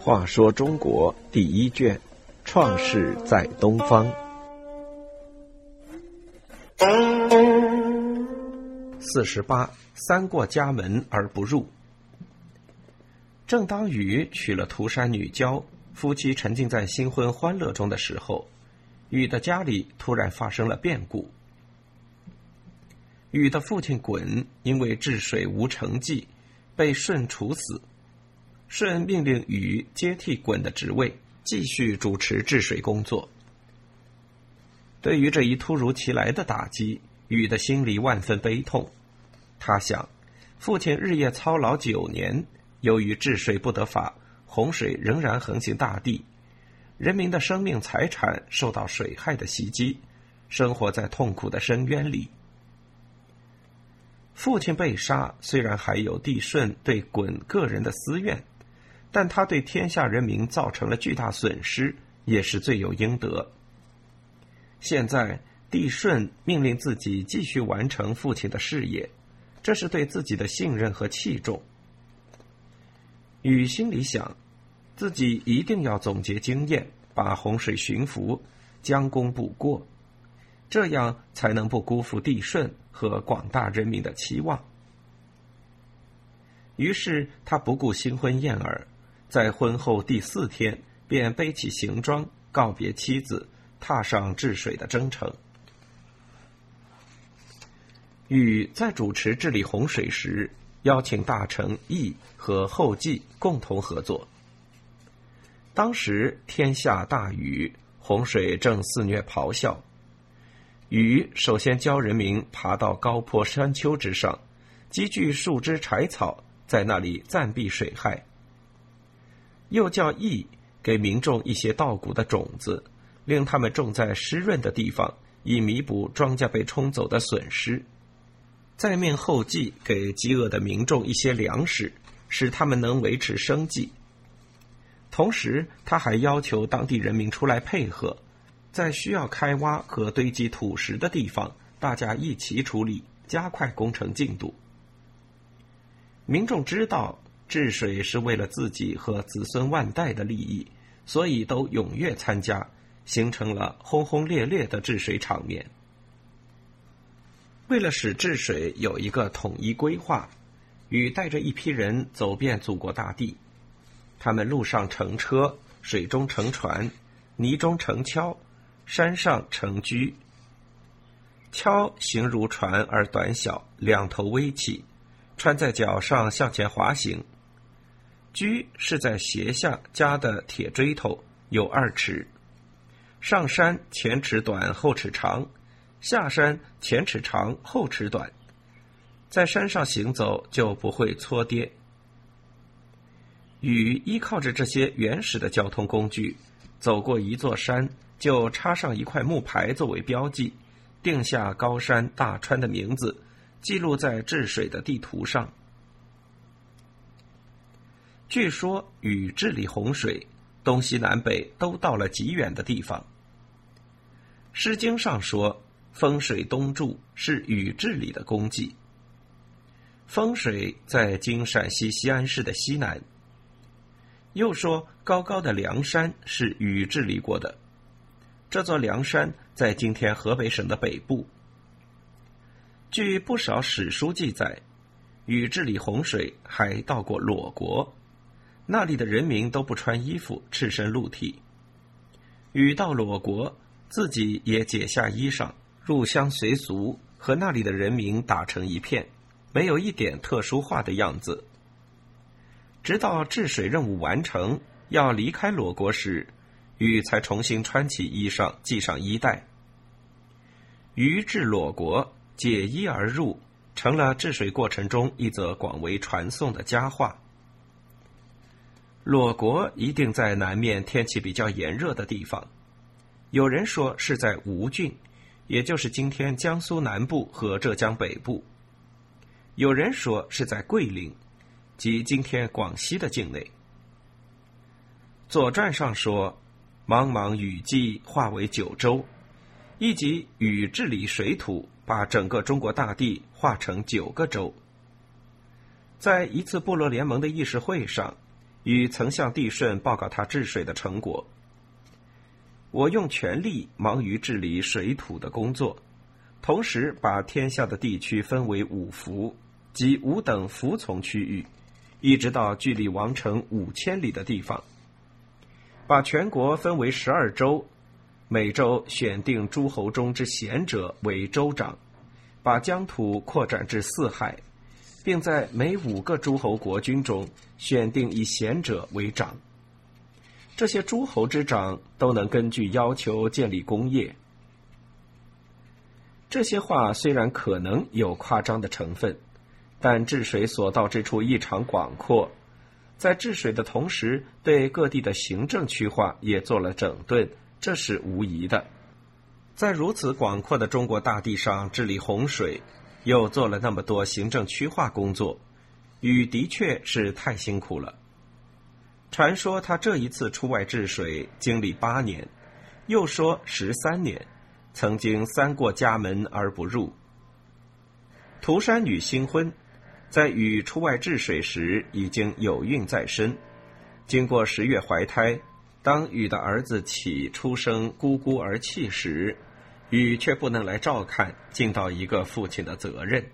话说中国第一卷，创世在东方。四十八，三过家门而不入。正当禹娶了涂山女娇，夫妻沉浸在新婚欢乐中的时候，禹的家里突然发生了变故。禹的父亲鲧因为治水无成绩，被舜处死。舜命令禹接替鲧的职位，继续主持治水工作。对于这一突如其来的打击，禹的心里万分悲痛。他想，父亲日夜操劳九年，由于治水不得法，洪水仍然横行大地，人民的生命财产受到水害的袭击，生活在痛苦的深渊里。父亲被杀，虽然还有帝舜对鲧个人的私怨。但他对天下人民造成了巨大损失，也是罪有应得。现在帝舜命令自己继续完成父亲的事业，这是对自己的信任和器重。禹心里想，自己一定要总结经验，把洪水驯服，将功补过，这样才能不辜负帝舜和广大人民的期望。于是他不顾新婚燕尔。在婚后第四天，便背起行装，告别妻子，踏上治水的征程。禹在主持治理洪水时，邀请大臣羿和后稷共同合作。当时天下大雨，洪水正肆虐咆哮。禹首先教人民爬到高坡山丘之上，积聚树枝柴草，在那里暂避水害。又叫羿给民众一些稻谷的种子，令他们种在湿润的地方，以弥补庄稼被冲走的损失。再命后稷给饥饿的民众一些粮食，使他们能维持生计。同时，他还要求当地人民出来配合，在需要开挖和堆积土石的地方，大家一起处理，加快工程进度。民众知道。治水是为了自己和子孙万代的利益，所以都踊跃参加，形成了轰轰烈烈的治水场面。为了使治水有一个统一规划，禹带着一批人走遍祖国大地。他们路上乘车，水中乘船，泥中乘橇，山上乘居。橇形如船而短小，两头微起，穿在脚上向前滑行。居是在斜下加的铁锥头，有二尺。上山前尺短后尺长，下山前尺长后尺短。在山上行走就不会搓跌。禹依靠着这些原始的交通工具，走过一座山，就插上一块木牌作为标记，定下高山大川的名字，记录在治水的地图上。据说禹治理洪水，东西南北都到了极远的地方。《诗经》上说：“风水东注是禹治理的功绩。”风水在今陕西西安市的西南。又说高高的梁山是禹治理过的，这座梁山在今天河北省的北部。据不少史书记载，禹治理洪水还到过裸国。那里的人民都不穿衣服，赤身露体。禹到裸国，自己也解下衣裳，入乡随俗，和那里的人民打成一片，没有一点特殊化的样子。直到治水任务完成，要离开裸国时，禹才重新穿起衣裳，系上衣带。禹至裸国，解衣而入，成了治水过程中一则广为传颂的佳话。裸国一定在南面天气比较炎热的地方，有人说是在吴郡，也就是今天江苏南部和浙江北部；有人说是在桂林，即今天广西的境内。《左传》上说：“茫茫雨季化为九州，一即禹治理水土，把整个中国大地划成九个州。在一次部落联盟的议事会上，禹曾向帝舜报告他治水的成果。我用全力忙于治理水土的工作，同时把天下的地区分为五服，即五等服从区域，一直到距离王城五千里的地方。把全国分为十二州，每州选定诸侯中之贤者为州长，把疆土扩展至四海，并在每五个诸侯国君中选定以贤者为长。这些诸侯之长都能根据要求建立功业。这些话虽然可能有夸张的成分，但治水所到之处异常广阔，在治水的同时，对各地的行政区划也做了整顿，这是无疑的。在如此广阔的中国大地上治理洪水，又做了那么多行政区划工作，禹的确是太辛苦了。传说他这一次出外治水经历八年，又说十三年，曾经三过家门而不入。涂山女新婚，在禹出外治水时已经有孕在身，经过十月怀胎，当禹的儿子启出生咕咕而泣时，禹却不能来照看，尽到一个父亲的责任。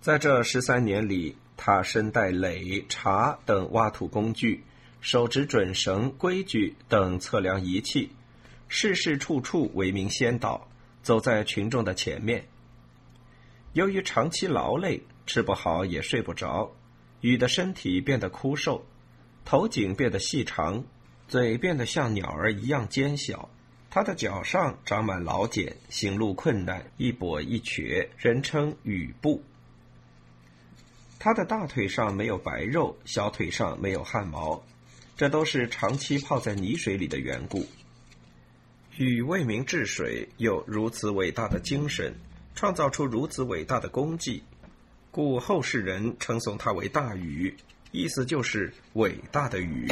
在这十三年里，他身带耒、茬等挖土工具。手执准绳、规矩等测量仪器，事事处处为民先导，走在群众的前面。由于长期劳累，吃不好也睡不着，禹的身体变得枯瘦，头颈变得细长，嘴变得像鸟儿一样尖小。他的脚上长满老茧，行路困难，一跛一瘸，人称禹步。他的大腿上没有白肉，小腿上没有汗毛。这都是长期泡在泥水里的缘故。禹为民治水，有如此伟大的精神，创造出如此伟大的功绩，故后世人称颂他为大禹意思就是伟大的禹。